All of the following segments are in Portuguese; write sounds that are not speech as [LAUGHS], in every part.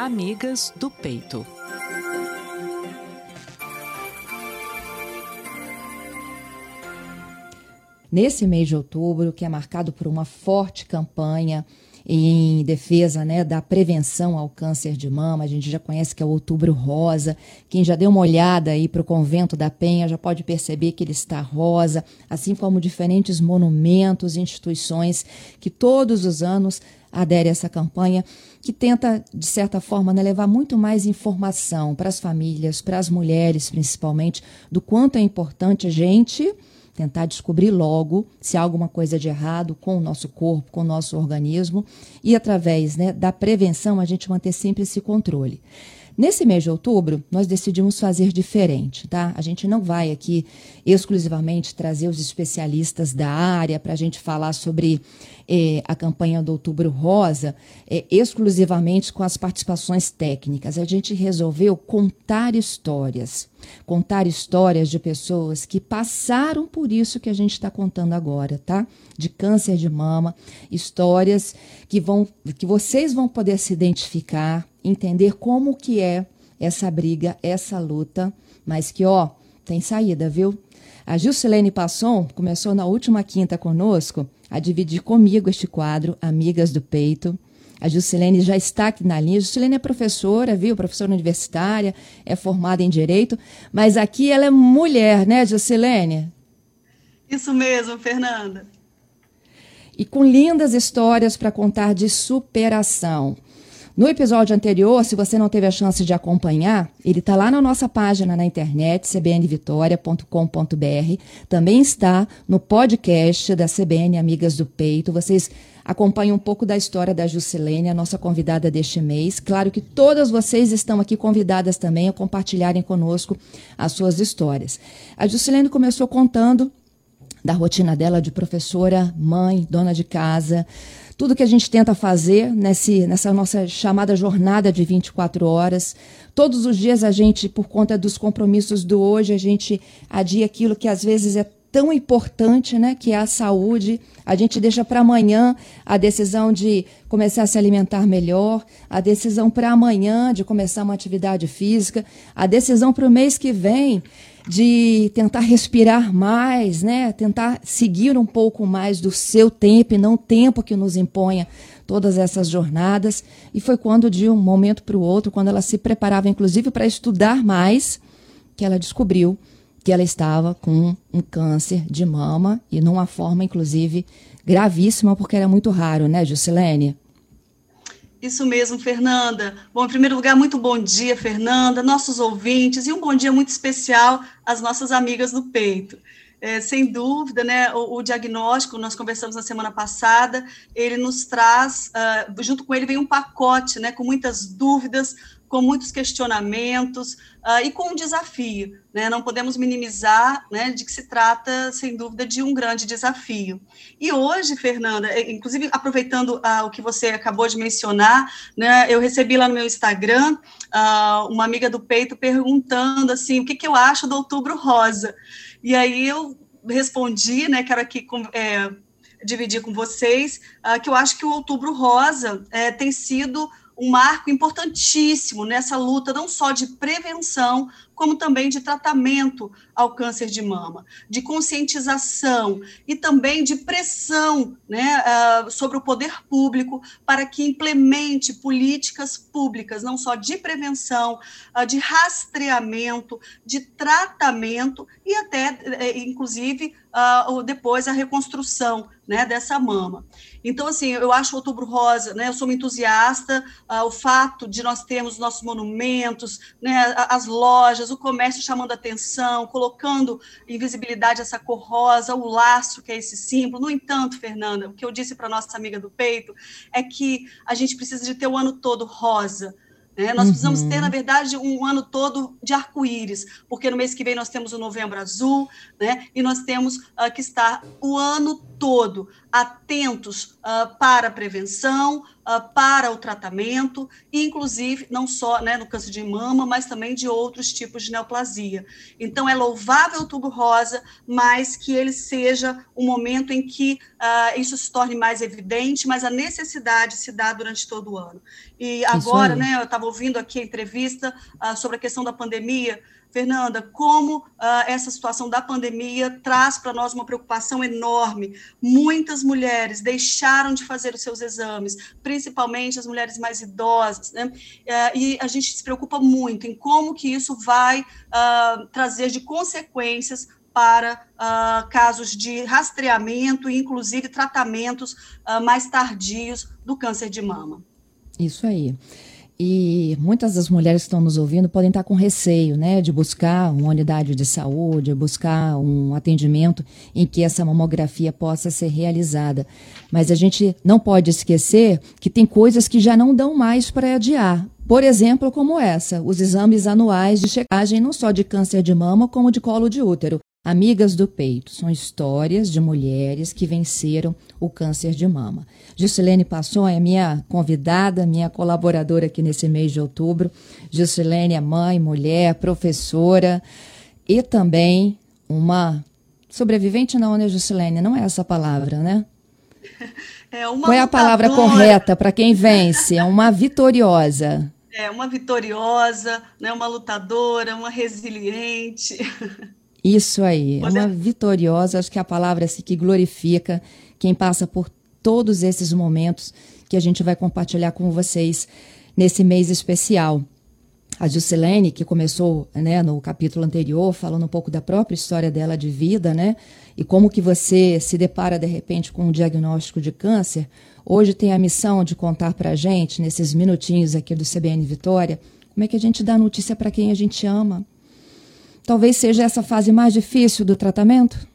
Amigas do Peito. Nesse mês de outubro, que é marcado por uma forte campanha em defesa né, da prevenção ao câncer de mama. A gente já conhece que é o Outubro Rosa. Quem já deu uma olhada aí para o Convento da Penha já pode perceber que ele está rosa, assim como diferentes monumentos e instituições que todos os anos aderem a essa campanha, que tenta, de certa forma, né, levar muito mais informação para as famílias, para as mulheres principalmente, do quanto é importante a gente tentar descobrir logo se há alguma coisa de errado com o nosso corpo, com o nosso organismo, e através né, da prevenção a gente manter sempre esse controle. Nesse mês de outubro, nós decidimos fazer diferente, tá? A gente não vai aqui exclusivamente trazer os especialistas da área para a gente falar sobre eh, a campanha do Outubro Rosa eh, exclusivamente com as participações técnicas. A gente resolveu contar histórias, contar histórias de pessoas que passaram por isso que a gente está contando agora, tá? De câncer de mama, histórias que vão, que vocês vão poder se identificar entender como que é essa briga, essa luta, mas que, ó, tem saída, viu? A Gilcilene Passon começou na última quinta conosco a dividir comigo este quadro, Amigas do Peito. A Gilcilene já está aqui na linha. A Gilcilene é professora, viu? Professora universitária, é formada em Direito, mas aqui ela é mulher, né, Gilcilene? Isso mesmo, Fernanda. E com lindas histórias para contar de superação. No episódio anterior, se você não teve a chance de acompanhar, ele está lá na nossa página na internet, cbnvitoria.com.br. Também está no podcast da CBN Amigas do Peito. Vocês acompanham um pouco da história da Juscelene, a nossa convidada deste mês. Claro que todas vocês estão aqui convidadas também a compartilharem conosco as suas histórias. A Juscelene começou contando da rotina dela de professora, mãe, dona de casa, tudo que a gente tenta fazer nesse, nessa nossa chamada jornada de 24 horas. Todos os dias a gente, por conta dos compromissos do hoje, a gente adia aquilo que às vezes é tão importante, né, que é a saúde. A gente deixa para amanhã a decisão de começar a se alimentar melhor, a decisão para amanhã de começar uma atividade física, a decisão para o mês que vem de tentar respirar mais, né? Tentar seguir um pouco mais do seu tempo e não o tempo que nos imponha todas essas jornadas. E foi quando, de um momento para o outro, quando ela se preparava, inclusive, para estudar mais, que ela descobriu que ela estava com um câncer de mama e numa forma, inclusive, gravíssima, porque era muito raro, né, Juscelene? Isso mesmo, Fernanda. Bom, em primeiro lugar, muito bom dia, Fernanda, nossos ouvintes, e um bom dia muito especial às nossas amigas do peito. É, sem dúvida, né, o, o, diagnóstico, nós conversamos na semana passada, ele nos traz, uh, junto com ele vem um pacote, né, com muitas dúvidas, com muitos questionamentos uh, e com um desafio. Né? Não podemos minimizar né, de que se trata, sem dúvida, de um grande desafio. E hoje, Fernanda, é, inclusive aproveitando uh, o que você acabou de mencionar, né, eu recebi lá no meu Instagram uh, uma amiga do peito perguntando assim, o que, que eu acho do Outubro Rosa. E aí eu respondi, né, quero aqui é, dividir com vocês, que eu acho que o Outubro Rosa é, tem sido um marco importantíssimo nessa luta, não só de prevenção, como também de tratamento ao câncer de mama, de conscientização e também de pressão né, uh, sobre o poder público para que implemente políticas públicas, não só de prevenção, uh, de rastreamento, de tratamento e até, eh, inclusive, uh, depois a reconstrução né, dessa mama. Então, assim, eu acho o Outubro Rosa, né, eu sou uma entusiasta, o fato de nós termos nossos monumentos, né, as lojas, o comércio chamando atenção, colocando em visibilidade essa cor rosa, o laço, que é esse símbolo. No entanto, Fernanda, o que eu disse para nossa amiga do peito é que a gente precisa de ter o ano todo rosa, né? Nós precisamos ter, na uhum. verdade, um ano todo de arco-íris, porque no mês que vem nós temos o Novembro Azul, né? e nós temos uh, que estar o ano todo atentos uh, para a prevenção, uh, para o tratamento, inclusive não só né, no câncer de mama, mas também de outros tipos de neoplasia. Então, é louvável o tubo rosa, mas que ele seja um momento em que uh, isso se torne mais evidente, mas a necessidade se dá durante todo o ano. E agora, né, eu estava ouvindo aqui a entrevista sobre a questão da pandemia, Fernanda, como uh, essa situação da pandemia traz para nós uma preocupação enorme. Muitas mulheres deixaram de fazer os seus exames, principalmente as mulheres mais idosas, né? Uh, e a gente se preocupa muito em como que isso vai uh, trazer de consequências para uh, casos de rastreamento e, inclusive, tratamentos uh, mais tardios do câncer de mama. Isso aí. E muitas das mulheres que estão nos ouvindo podem estar com receio, né, de buscar uma unidade de saúde, buscar um atendimento em que essa mamografia possa ser realizada. Mas a gente não pode esquecer que tem coisas que já não dão mais para adiar. Por exemplo, como essa, os exames anuais de checagem não só de câncer de mama, como de colo de útero. Amigas do Peito são histórias de mulheres que venceram o câncer de mama. Juscelene Passon é minha convidada, minha colaboradora aqui nesse mês de outubro. Juscelene é mãe, mulher, professora e também uma sobrevivente, não, né, Juscelene? Não é essa palavra, né? [LAUGHS] É uma Qual é a palavra correta para quem vence? É uma vitoriosa. É uma vitoriosa, né, uma lutadora, uma resiliente. [LAUGHS] Isso aí, é uma vitoriosa, acho que é a palavra assim, que glorifica quem passa por todos esses momentos que a gente vai compartilhar com vocês nesse mês especial. A Juscelene, que começou né, no capítulo anterior, falando um pouco da própria história dela de vida, né? E como que você se depara, de repente, com um diagnóstico de câncer. Hoje tem a missão de contar para a gente, nesses minutinhos aqui do CBN Vitória, como é que a gente dá notícia para quem a gente ama, Talvez seja essa fase mais difícil do tratamento?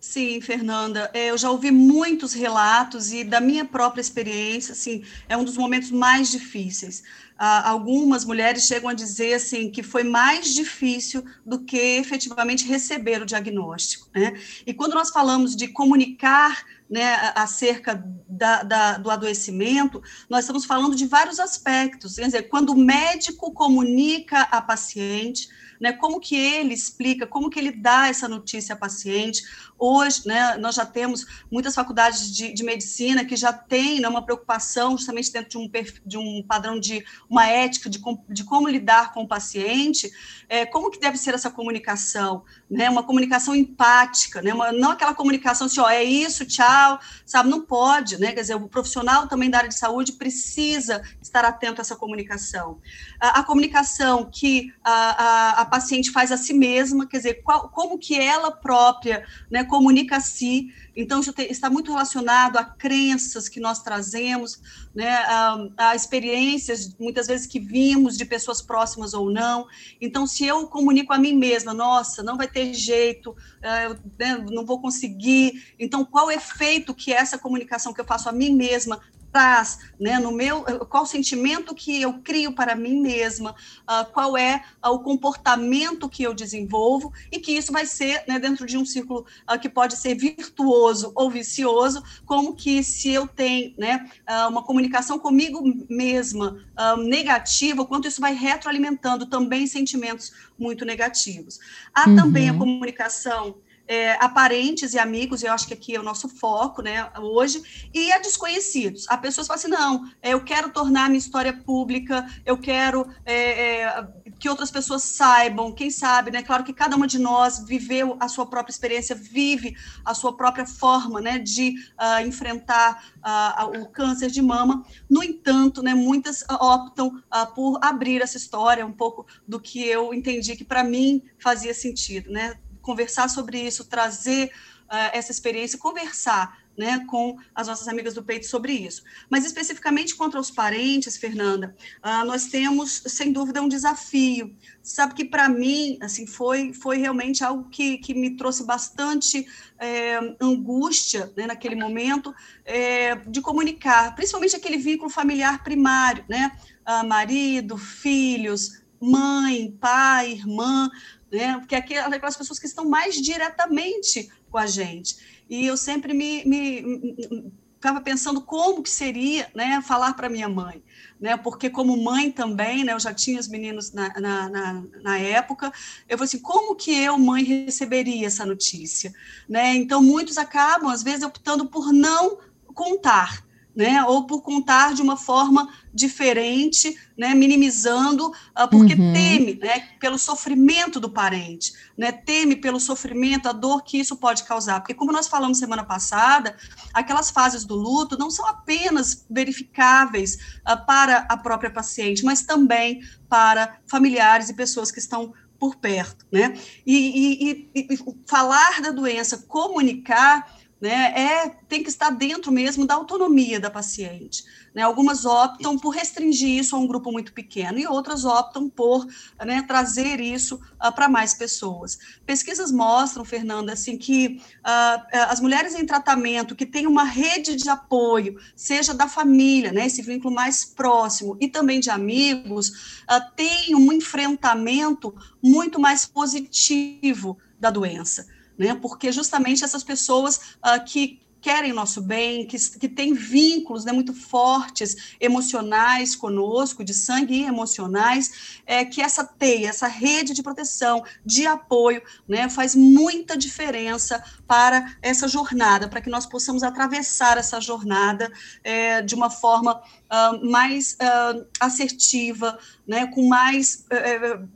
Sim, Fernanda, é, eu já ouvi muitos relatos e da minha própria experiência, assim, é um dos momentos mais difíceis. Ah, algumas mulheres chegam a dizer assim que foi mais difícil do que efetivamente receber o diagnóstico. Né? E quando nós falamos de comunicar né, acerca da, da, do adoecimento, nós estamos falando de vários aspectos. Quer dizer, quando o médico comunica a paciente, né, como que ele explica, como que ele dá essa notícia à paciente. Hoje, né, nós já temos muitas faculdades de, de medicina que já têm né, uma preocupação justamente dentro de um, de um padrão de uma ética de, de como lidar com o paciente, é, como que deve ser essa comunicação, né, uma comunicação empática, né, uma, não aquela comunicação assim, ó, é isso, tchau, sabe, não pode, né, quer dizer, o profissional também da área de saúde precisa estar atento a essa comunicação. A, a comunicação que a, a, a, paciente faz a si mesma, quer dizer, qual, como que ela própria, né, comunica a si, então, está muito relacionado a crenças que nós trazemos, né, a, a, experiências, muitas vezes, que vimos de pessoas próximas ou não. Então, se eu comunico a mim mesma, nossa, não vai ter jeito, é, eu né, não vou conseguir. Então, qual o efeito que essa comunicação que eu faço a mim mesma traz, né, no meu, qual o sentimento que eu crio para mim mesma, uh, qual é uh, o comportamento que eu desenvolvo e que isso vai ser, né, dentro de um círculo uh, que pode ser virtuoso ou vicioso, como que se eu tenho, né, uma comunicação comigo mesma negativa, quanto isso vai retroalimentando também sentimentos muito negativos. Há uhum. também a comunicação é, a parentes e amigos, eu acho que aqui é o nosso foco, né, hoje, e a desconhecidos. A pessoas falam assim, não, é, eu quero tornar minha história pública, eu quero é, é, que outras pessoas saibam, quem sabe, né, claro que cada uma de nós viveu a sua própria experiência, vive a sua própria forma, né, de uh, enfrentar uh, o câncer de mama, no entanto, né, muitas optam uh, por abrir essa história, um pouco do que eu entendi que para mim fazia sentido, né, conversar sobre isso, trazer uh, essa experiência, conversar né, com as nossas amigas do peito sobre isso. Mas especificamente contra os parentes, Fernanda, uh, nós temos, sem dúvida, um desafio. Sabe que para mim, assim, foi, foi realmente algo que, que me trouxe bastante é, angústia né, naquele momento é, de comunicar, principalmente aquele vínculo familiar primário, né? Uh, marido, filhos, mãe, pai, irmã, né? Porque aqui aquelas pessoas que estão mais diretamente com a gente. E eu sempre me, me ficava pensando como que seria, né, falar para minha mãe, né, porque como mãe também, né, eu já tinha os meninos na, na, na, na época, eu falei assim, como que eu, mãe, receberia essa notícia, né, então muitos acabam, às vezes, optando por não contar, né, ou por contar de uma forma diferente, né, minimizando, uh, porque uhum. teme, né, pelo sofrimento do parente, né, teme pelo sofrimento, a dor que isso pode causar, porque como nós falamos semana passada, aquelas fases do luto não são apenas verificáveis uh, para a própria paciente, mas também para familiares e pessoas que estão por perto, né, e, e, e, e falar da doença, comunicar né, é, tem que estar dentro mesmo da autonomia da paciente. Né? Algumas optam por restringir isso a um grupo muito pequeno e outras optam por né, trazer isso uh, para mais pessoas. Pesquisas mostram, Fernanda, assim, que uh, as mulheres em tratamento que têm uma rede de apoio, seja da família, né, esse vínculo mais próximo, e também de amigos, uh, têm um enfrentamento muito mais positivo da doença né? Porque justamente essas pessoas uh, que querem nosso bem, que, que têm vínculos né, muito fortes, emocionais conosco, de sangue e emocionais, é, que essa teia, essa rede de proteção, de apoio, né, faz muita diferença para essa jornada, para que nós possamos atravessar essa jornada é, de uma forma uh, mais uh, assertiva, né, com mais uh,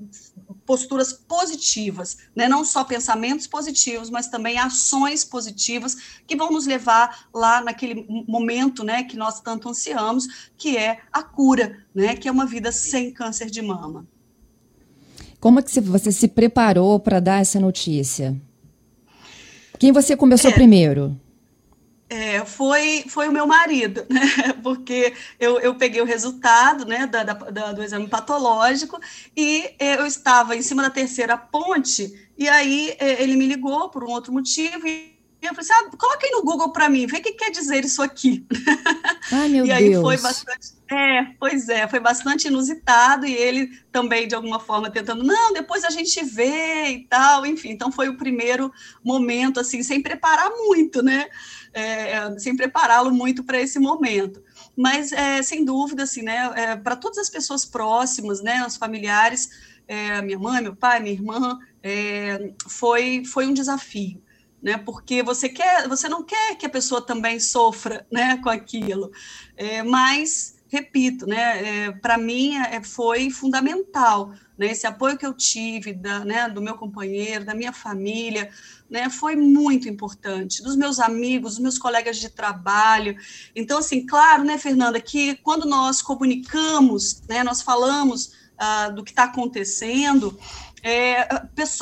posturas positivas, né? não só pensamentos positivos, mas também ações positivas que vão nos levar lá naquele momento né, que nós tanto ansiamos, que é a cura, né, que é uma vida sem câncer de mama. Como é que você se preparou para dar essa notícia? Quem você começou é. primeiro? É, foi, foi o meu marido, né? [LAUGHS] Porque eu, eu peguei o resultado né, da, da, do exame patológico e eu estava em cima da terceira ponte, e aí é, ele me ligou por um outro motivo e eu falei assim: ah, coloca aí no Google para mim, vê o que quer dizer isso aqui. [LAUGHS] Ai, meu e aí Deus. foi bastante. É, pois é, foi bastante inusitado, e ele também, de alguma forma, tentando, não, depois a gente vê e tal, enfim. Então foi o primeiro momento, assim, sem preparar muito, né? é, sem prepará-lo muito para esse momento. Mas, é, sem dúvida, assim, né, é, para todas as pessoas próximas, né, os familiares, é, minha mãe, meu pai, minha irmã, é, foi, foi um desafio. Né, porque você quer, você não quer que a pessoa também sofra, né, com aquilo, é, mas repito, né, é, para mim é, foi fundamental, né, esse apoio que eu tive da, né, do meu companheiro, da minha família, né, foi muito importante, dos meus amigos, dos meus colegas de trabalho. Então, assim, claro, né, Fernanda, que quando nós comunicamos, né, nós falamos ah, do que está acontecendo, é,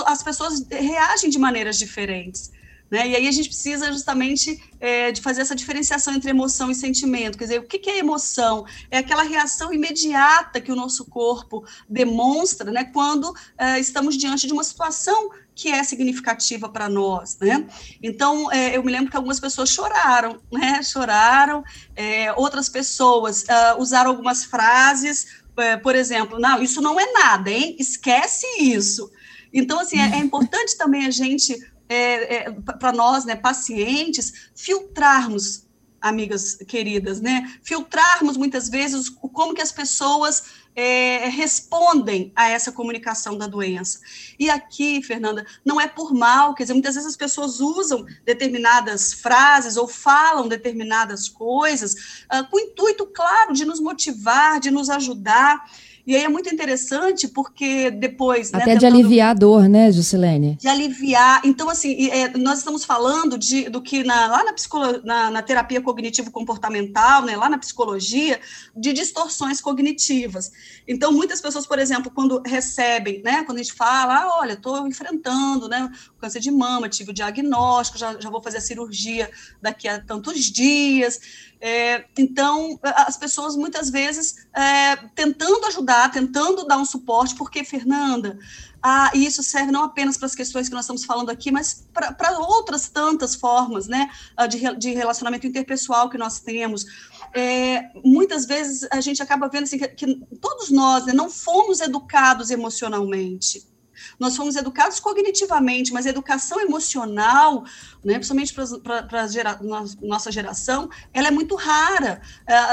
as pessoas reagem de maneiras diferentes. Né? E aí a gente precisa justamente é, de fazer essa diferenciação entre emoção e sentimento. Quer dizer, o que, que é emoção? É aquela reação imediata que o nosso corpo demonstra né, quando é, estamos diante de uma situação que é significativa para nós, né? Então, é, eu me lembro que algumas pessoas choraram, né? Choraram, é, outras pessoas uh, usaram algumas frases, é, por exemplo, não, isso não é nada, hein? Esquece isso. Então, assim, é, é importante também a gente é, é, para nós, né, pacientes, filtrarmos, amigas queridas, né, filtrarmos muitas vezes como que as pessoas é, respondem a essa comunicação da doença. E aqui, Fernanda, não é por mal, quer dizer, muitas vezes as pessoas usam determinadas frases ou falam determinadas coisas uh, com o intuito, claro, de nos motivar, de nos ajudar. E aí é muito interessante porque depois. Né, Até né, de aliviar a dor, né, Juscelene? De aliviar. Então, assim, é, nós estamos falando de, do que na, lá na, psicolo, na, na terapia cognitivo-comportamental, né, lá na psicologia, de distorções cognitivas. Então, muitas pessoas, por exemplo, quando recebem, né, quando a gente fala, ah, olha, estou enfrentando né, câncer de mama, tive o diagnóstico, já, já vou fazer a cirurgia daqui a tantos dias. É, então, as pessoas muitas vezes é, tentando ajudar, tentando dar um suporte, porque, Fernanda, ah, isso serve não apenas para as questões que nós estamos falando aqui, mas para outras tantas formas né, de, de relacionamento interpessoal que nós temos. É, muitas vezes a gente acaba vendo assim, que, que todos nós né, não fomos educados emocionalmente. Nós fomos educados cognitivamente, mas a educação emocional, né, principalmente para gera, nossa geração, ela é muito rara.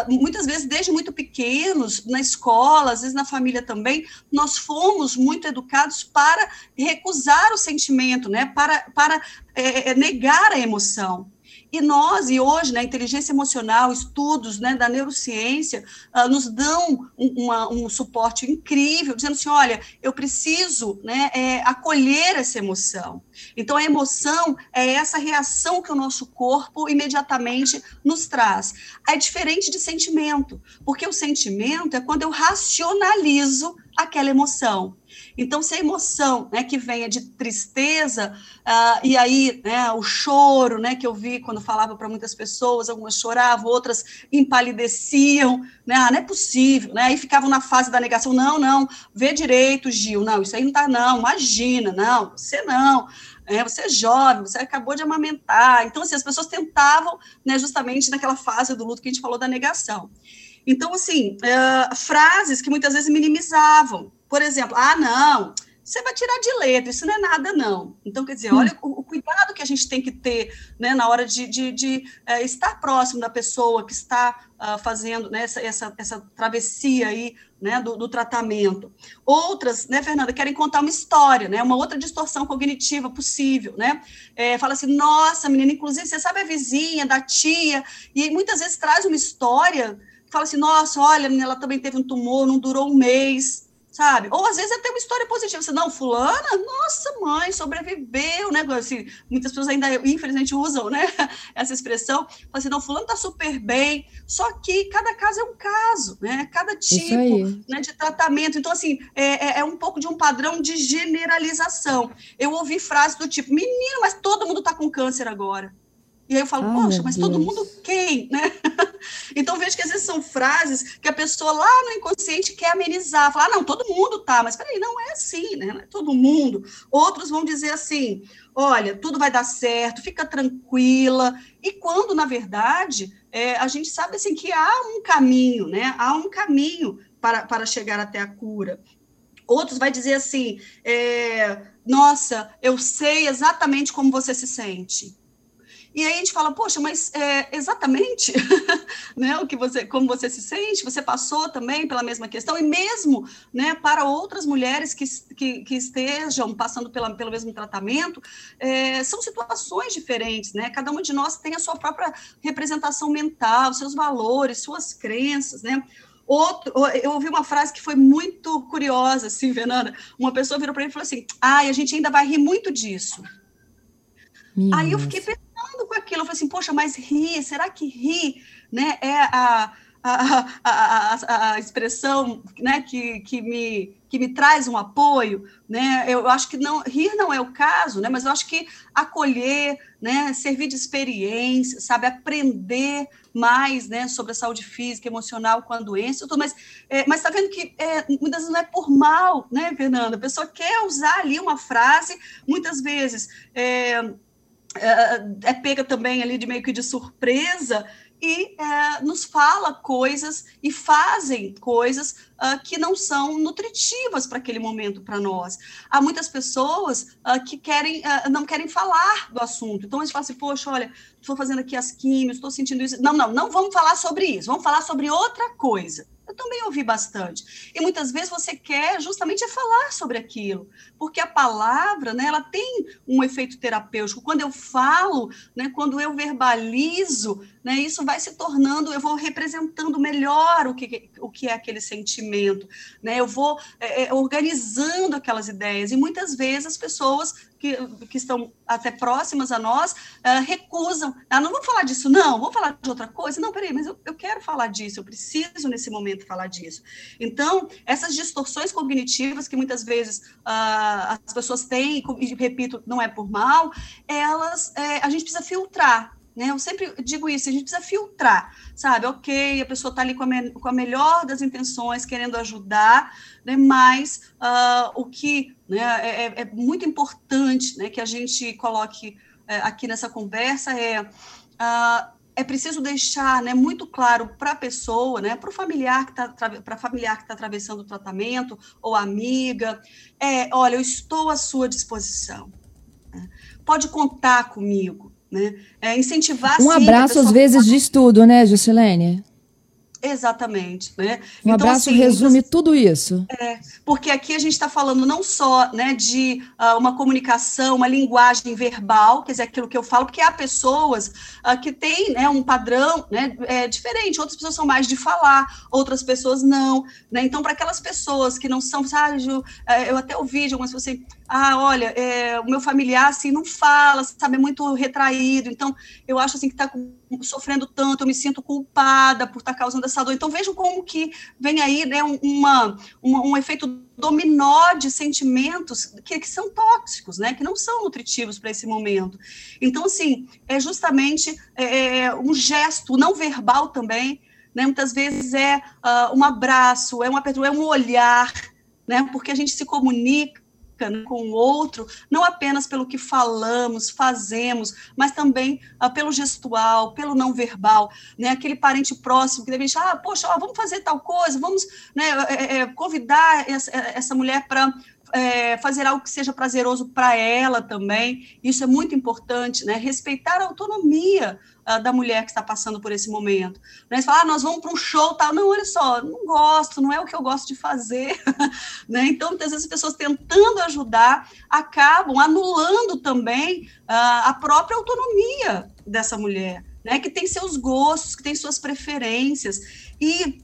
Uh, muitas vezes, desde muito pequenos, na escola, às vezes na família também, nós fomos muito educados para recusar o sentimento, né, para, para é, negar a emoção. E nós, e hoje, na né, inteligência emocional, estudos né, da neurociência, uh, nos dão um, uma, um, suporte incrível, dizendo assim: olha, eu preciso né, é, acolher essa emoção. Então, a emoção é essa reação que o nosso corpo imediatamente nos traz. É diferente de sentimento, porque o sentimento é quando eu racionalizo aquela emoção. Então, se a emoção né, que vem é de tristeza, uh, e aí né, o choro, né, que eu vi quando falava para muitas pessoas, algumas choravam, outras empalideciam, né, ah, não é possível, né, aí ficavam na fase da negação, não, não, vê direito, Gil, não, isso aí não está, não, imagina, não, você não, é, você é jovem, você acabou de amamentar, então, assim, as pessoas tentavam, né, justamente naquela fase do luto que a gente falou da negação. Então, assim, uh, frases que muitas vezes minimizavam, por exemplo, ah, não, você vai tirar de letra, isso não é nada, não. Então, quer dizer, hum. olha o, o cuidado que a gente tem que ter né, na hora de, de, de uh, estar próximo da pessoa que está uh, fazendo né, essa, essa, essa travessia aí né, do, do, tratamento. Outras, né, Fernanda, querem contar uma história, né, uma outra distorção cognitiva possível, né? É, fala assim, nossa, menina, inclusive, você sabe a vizinha, da tia, e muitas vezes traz uma história, fala assim, nossa, olha, ela também teve um tumor, não durou um mês, sabe? Ou às vezes até uma história positiva. Você, não, fulana, nossa mãe, sobreviveu, né? Assim, muitas pessoas ainda, infelizmente, usam, né? [LAUGHS] Essa expressão. Fala assim, não, fulano tá super bem. Só que cada caso é um caso, né? Cada tipo né, de tratamento. Então, assim, é, é, é, um pouco de um padrão de generalização. Eu ouvi frases do tipo, menino, mas todo mundo tá com câncer agora. E aí eu falo, poxa, mas Deus. todo mundo quem, né? [LAUGHS] então vejo que às vezes são frases que a pessoa lá no inconsciente quer amenizar, falar, ah, não, todo mundo tá, mas peraí, não é assim, né? Não é todo mundo. Outros vão dizer assim, olha, tudo vai dar certo, fica tranquila. E quando, na verdade, é, a gente sabe assim que há um caminho, né? Há um caminho para, para chegar até a cura. Outros vai dizer assim, é, nossa, eu sei exatamente como você se sente e aí a gente fala, poxa, mas é, exatamente [LAUGHS] né, o que você, como você se sente, você passou também pela mesma questão, e mesmo né, para outras mulheres que, que, que estejam passando pela, pelo mesmo tratamento, é, são situações diferentes, né? Cada uma de nós tem a sua própria representação mental, seus valores, suas crenças, né? Outro, eu ouvi uma frase que foi muito curiosa, assim, Fernanda. Uma pessoa virou para mim e falou assim: ai, a gente ainda vai rir muito disso. Minha Aí eu fiquei pensando, com aquilo. Eu falei assim, poxa, mas rir, será que rir né, é a, a, a, a, expressão né, que, que, me, que me traz um apoio? Né? Eu acho que não, rir não é o caso, né, mas eu acho que acolher, né, servir de experiência, sabe, aprender mais né, sobre a saúde física, emocional com a doença, tudo, mas é, mas está vendo que é, muitas vezes não é por mal, né, Fernanda? A pessoa quer usar ali uma frase, muitas vezes. É, é, é pega também ali de meio que de surpresa e é, nos fala coisas e fazem coisas uh, que não são nutritivas para aquele momento para nós. Há muitas pessoas uh, que querem uh, não querem falar do assunto. Então a gente fala assim, poxa, olha, estou fazendo aqui as químicas, estou sentindo isso. Não, não, não vamos falar sobre isso, vamos falar sobre outra coisa. Eu também ouvi bastante. E muitas vezes você quer justamente é falar sobre aquilo, porque a palavra, né, ela tem um efeito terapêutico. Quando eu falo, né, quando eu verbalizo, né, isso vai se tornando, eu vou representando melhor o que, o que é aquele sentimento, né, eu vou é, é organizando aquelas ideias. E muitas vezes as pessoas que, que estão até próximas a nós uh, recusam. Ah, não vou falar disso, não, vou falar de outra coisa. Não, peraí, mas eu, eu quero falar disso, eu preciso nesse momento falar disso. Então, essas distorções cognitivas que muitas vezes uh, as pessoas têm, e repito, não é por mal, elas, é, a gente precisa filtrar. Né? Eu sempre digo isso, a gente precisa filtrar, sabe? Ok, a pessoa está ali com a, me, com a, melhor das intenções, querendo ajudar, né? mas uh, o que né, é, é, é, muito importante né, que a gente coloque é, aqui nessa conversa é uh, é preciso deixar né, muito claro para a pessoa, né, para o familiar que está para familiar que está atravessando o tratamento ou amiga, é, olha, eu estou à sua disposição. Né? Pode contar comigo, né? É, incentivar. Um abraço às vezes de estudo, né, Juscelene? Exatamente. Né? Um então, abraço assim, resume tudo isso. É, porque aqui a gente está falando não só né, de uh, uma comunicação, uma linguagem verbal, quer dizer, aquilo que eu falo, porque há pessoas uh, que têm né, um padrão né, é, diferente, outras pessoas são mais de falar, outras pessoas não. Né? Então, para aquelas pessoas que não são, sabe, eu, é, eu até ouvi de algumas pessoas assim, ah, olha, é, o meu familiar assim não fala, sabe, é muito retraído, então eu acho assim que está sofrendo tanto, eu me sinto culpada por estar tá causando essa dor. Então vejam como que vem aí né, uma, uma um efeito dominó de sentimentos que, que são tóxicos, né, que não são nutritivos para esse momento. Então, assim, é justamente é, é um gesto não verbal também, né, muitas vezes é uh, um abraço, é uma é um olhar, né, porque a gente se comunica com o outro, não apenas pelo que falamos, fazemos, mas também ah, pelo gestual, pelo não verbal, né? Aquele parente próximo que deve achar, ah, poxa, ó, vamos fazer tal coisa, vamos né, é, é, convidar essa, essa mulher para é, fazer algo que seja prazeroso para ela também. Isso é muito importante, né? Respeitar a autonomia uh, da mulher que está passando por esse momento. Né? Você fala, ah, nós vamos para um show tal. Não, olha só, não gosto, não é o que eu gosto de fazer. [LAUGHS] né? Então, muitas vezes as pessoas tentando ajudar acabam anulando também uh, a própria autonomia dessa mulher. Né, que tem seus gostos, que tem suas preferências. E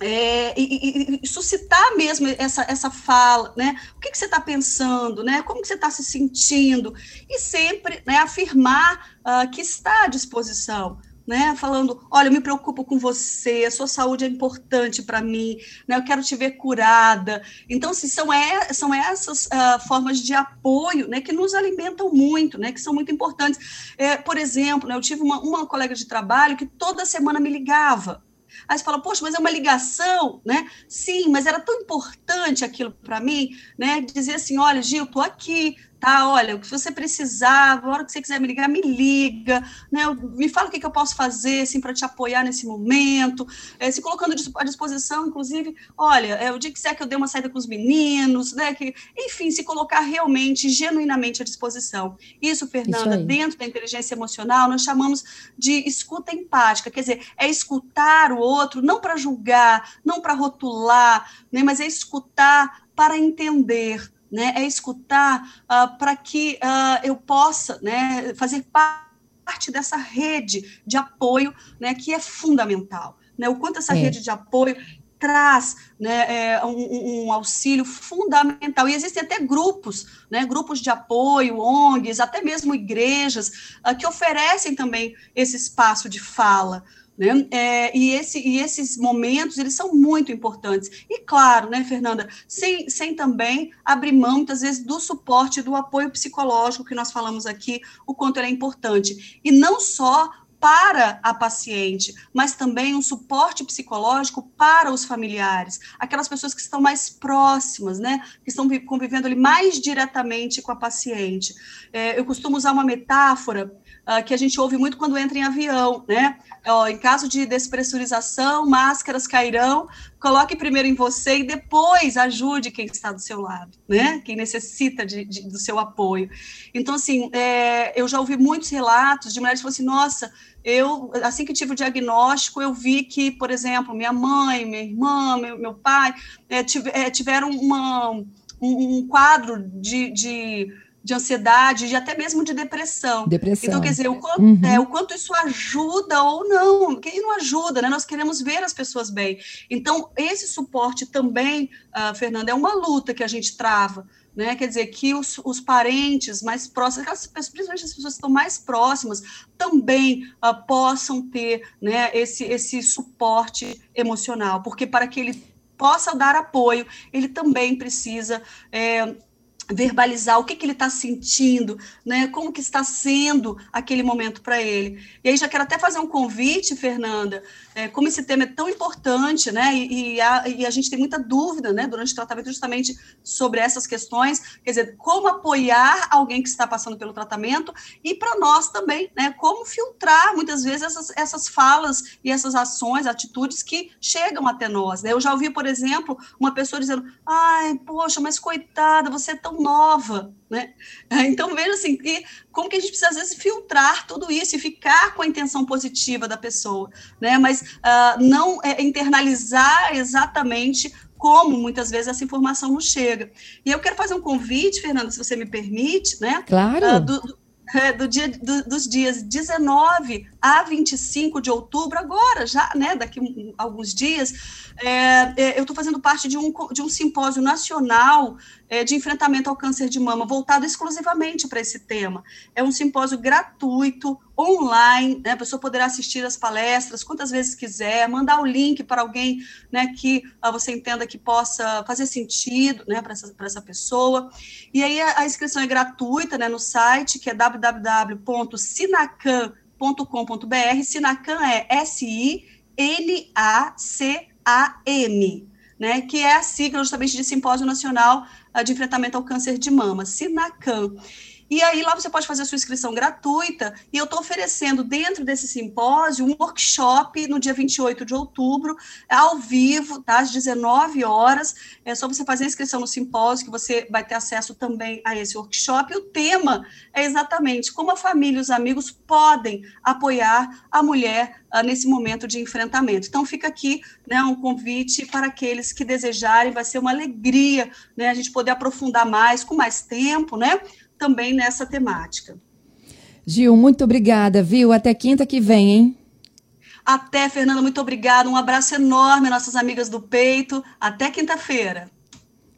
é, e, e, suscitar mesmo essa, essa fala, né? O que, que você está pensando, né? Como que você está se sentindo? E sempre né, afirmar uh, que está à disposição, né? Falando, olha, eu me preocupo com você, a sua saúde é importante para mim, né? Eu quero te ver curada. Então, assim, são, é, são essas uh, formas de apoio, né? Que nos alimentam muito, né? Que são muito importantes. É, por exemplo, né, eu tive uma, uma colega de trabalho que toda semana me ligava, Aí você fala, poxa, mas é uma ligação, né? Sim, mas era tão importante aquilo para mim, né? Dizer assim, olha, Gil, estou aqui, tá? Olha, o que você precisar, a hora que você quiser me ligar, me liga, né? Me fala o que, que eu posso fazer, assim, para te apoiar nesse momento, é, se colocando à disposição, inclusive, olha, é, o dia que quiser que eu dê uma saída com os meninos, né? Que, enfim, se colocar realmente, genuinamente à disposição. Isso, Fernanda, Isso dentro da inteligência emocional, nós chamamos de escuta empática, quer dizer, é escutar o outro, não para julgar, não para rotular, né? Mas é escutar para entender, né, é escutar uh, para que uh, eu possa né, fazer parte dessa rede de apoio né, que é fundamental. Né, o quanto essa é. rede de apoio traz né, é, um, um, auxílio fundamental. E existem até grupos, né, grupos de apoio, ONGs, até mesmo igrejas, uh, que oferecem também esse espaço de fala. Né? É, e, esse, e esses momentos, eles são muito importantes. E claro, né, Fernanda, sem, sem também abrir mão, muitas vezes, do suporte, do apoio psicológico que nós falamos aqui, o quanto ele é importante. E não só para a paciente, mas também um suporte psicológico para os familiares, aquelas pessoas que estão mais próximas, né, que estão convivendo ali mais diretamente com a paciente. É, eu costumo usar uma metáfora uh, que a gente ouve muito quando entra em avião, né? Ó, em caso de despressurização, máscaras cairão, coloque primeiro em você e depois ajude quem está do seu lado, né? Quem necessita de, de do seu apoio. Então, assim, é, eu já ouvi muitos relatos de mulheres que falam assim, nossa, eu, assim que tive o diagnóstico, eu vi que, por exemplo, minha mãe, minha irmã, meu, meu pai, é, é tiveram uma, um, um quadro de, de de ansiedade, de até mesmo de depressão. Depressão. Então, quer dizer, o quanto, uhum. é, o quanto isso ajuda ou não, que não ajuda, né? Nós queremos ver as pessoas bem. Então, esse suporte também, uh, Fernanda, é uma luta que a gente trava, né? Quer dizer, que os, os parentes mais próximos, principalmente as pessoas que estão mais próximas, também uh, possam ter né, esse, esse suporte emocional, porque para que ele possa dar apoio, ele também precisa é, verbalizar o que, que ele está sentindo, né? Como que está sendo aquele momento para ele. E aí já quero até fazer um convite, Fernanda, é, como esse tema é tão importante, né? E, e, a, e, a, gente tem muita dúvida, né? Durante o tratamento justamente sobre essas questões, quer dizer, como apoiar alguém que está passando pelo tratamento e para nós também, né? Como filtrar muitas vezes essas, essas falas e essas ações, atitudes que chegam até nós. Né? Eu já ouvi, por exemplo, uma pessoa dizendo: "Ai, poxa, mas coitada, você é tão nova, né? [LAUGHS] Então veja assim, que, como que a gente precisa às vezes filtrar tudo isso e ficar com a intenção positiva da pessoa, né? Mas uh, não é, internalizar exatamente como muitas vezes essa informação não chega. E eu quero fazer um convite, Fernanda, se você me permite, né? Claro. Uh, do, é, [LAUGHS] do dia, do, dos dias 19 a 25 de outubro, agora, já, né, daqui a alguns dias, é, é, eu estou fazendo parte de um, de um simpósio nacional é, de enfrentamento ao câncer de mama, voltado exclusivamente para esse tema. É um simpósio gratuito, online, né, a pessoa poderá assistir as palestras quantas vezes quiser, mandar o link para alguém né, que uh, você entenda que possa fazer sentido né, para essa, essa pessoa. E aí a, a inscrição é gratuita né, no site, que é www.sinacan.com.br. Sinacan é S-I-N-A-C-A-M. Né, que é a sigla justamente de Simpósio Nacional uh, de Enfrentamento ao Câncer de Mama, Sinacan. E aí lá você pode fazer a sua inscrição gratuita, e eu estou oferecendo dentro desse simpósio um workshop no dia 28 de outubro, ao vivo, tá? às 19 horas. É só você fazer a inscrição no simpósio que você vai ter acesso também a esse workshop. E o tema é exatamente como a família e os amigos podem apoiar a mulher uh, nesse momento de enfrentamento. Então fica aqui né, um convite para aqueles que desejarem, vai ser uma alegria né, a gente poder aprofundar mais, com mais tempo, né? Também nessa temática. Gil, muito obrigada, viu? Até quinta que vem, hein? Até, Fernanda, muito obrigada. Um abraço enorme, nossas amigas do peito. Até quinta-feira.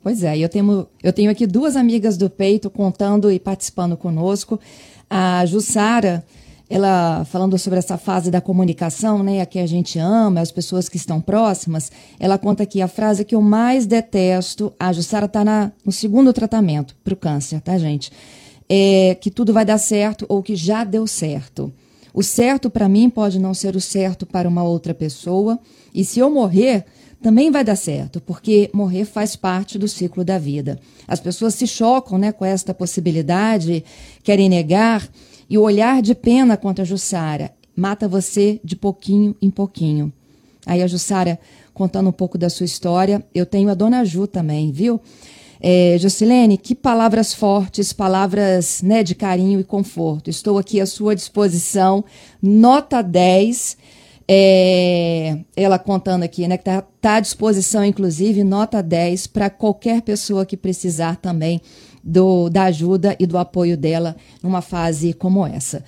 Pois é, eu tenho, eu tenho aqui duas amigas do peito contando e participando conosco. A Jussara, ela falando sobre essa fase da comunicação, né, a que a gente ama, as pessoas que estão próximas, ela conta aqui a frase que eu mais detesto, a Jussara está no segundo tratamento para o câncer, tá, gente? É que tudo vai dar certo ou que já deu certo. O certo para mim pode não ser o certo para uma outra pessoa, e se eu morrer, também vai dar certo, porque morrer faz parte do ciclo da vida. As pessoas se chocam né, com esta possibilidade, querem negar, e o olhar de pena contra a Jussara mata você de pouquinho em pouquinho. Aí a Jussara, contando um pouco da sua história, eu tenho a dona Ju também, viu? É, Jocilene, que palavras fortes, palavras né, de carinho e conforto. Estou aqui à sua disposição, nota 10. É, ela contando aqui, né, que está tá à disposição, inclusive, nota 10 para qualquer pessoa que precisar também do, da ajuda e do apoio dela numa fase como essa.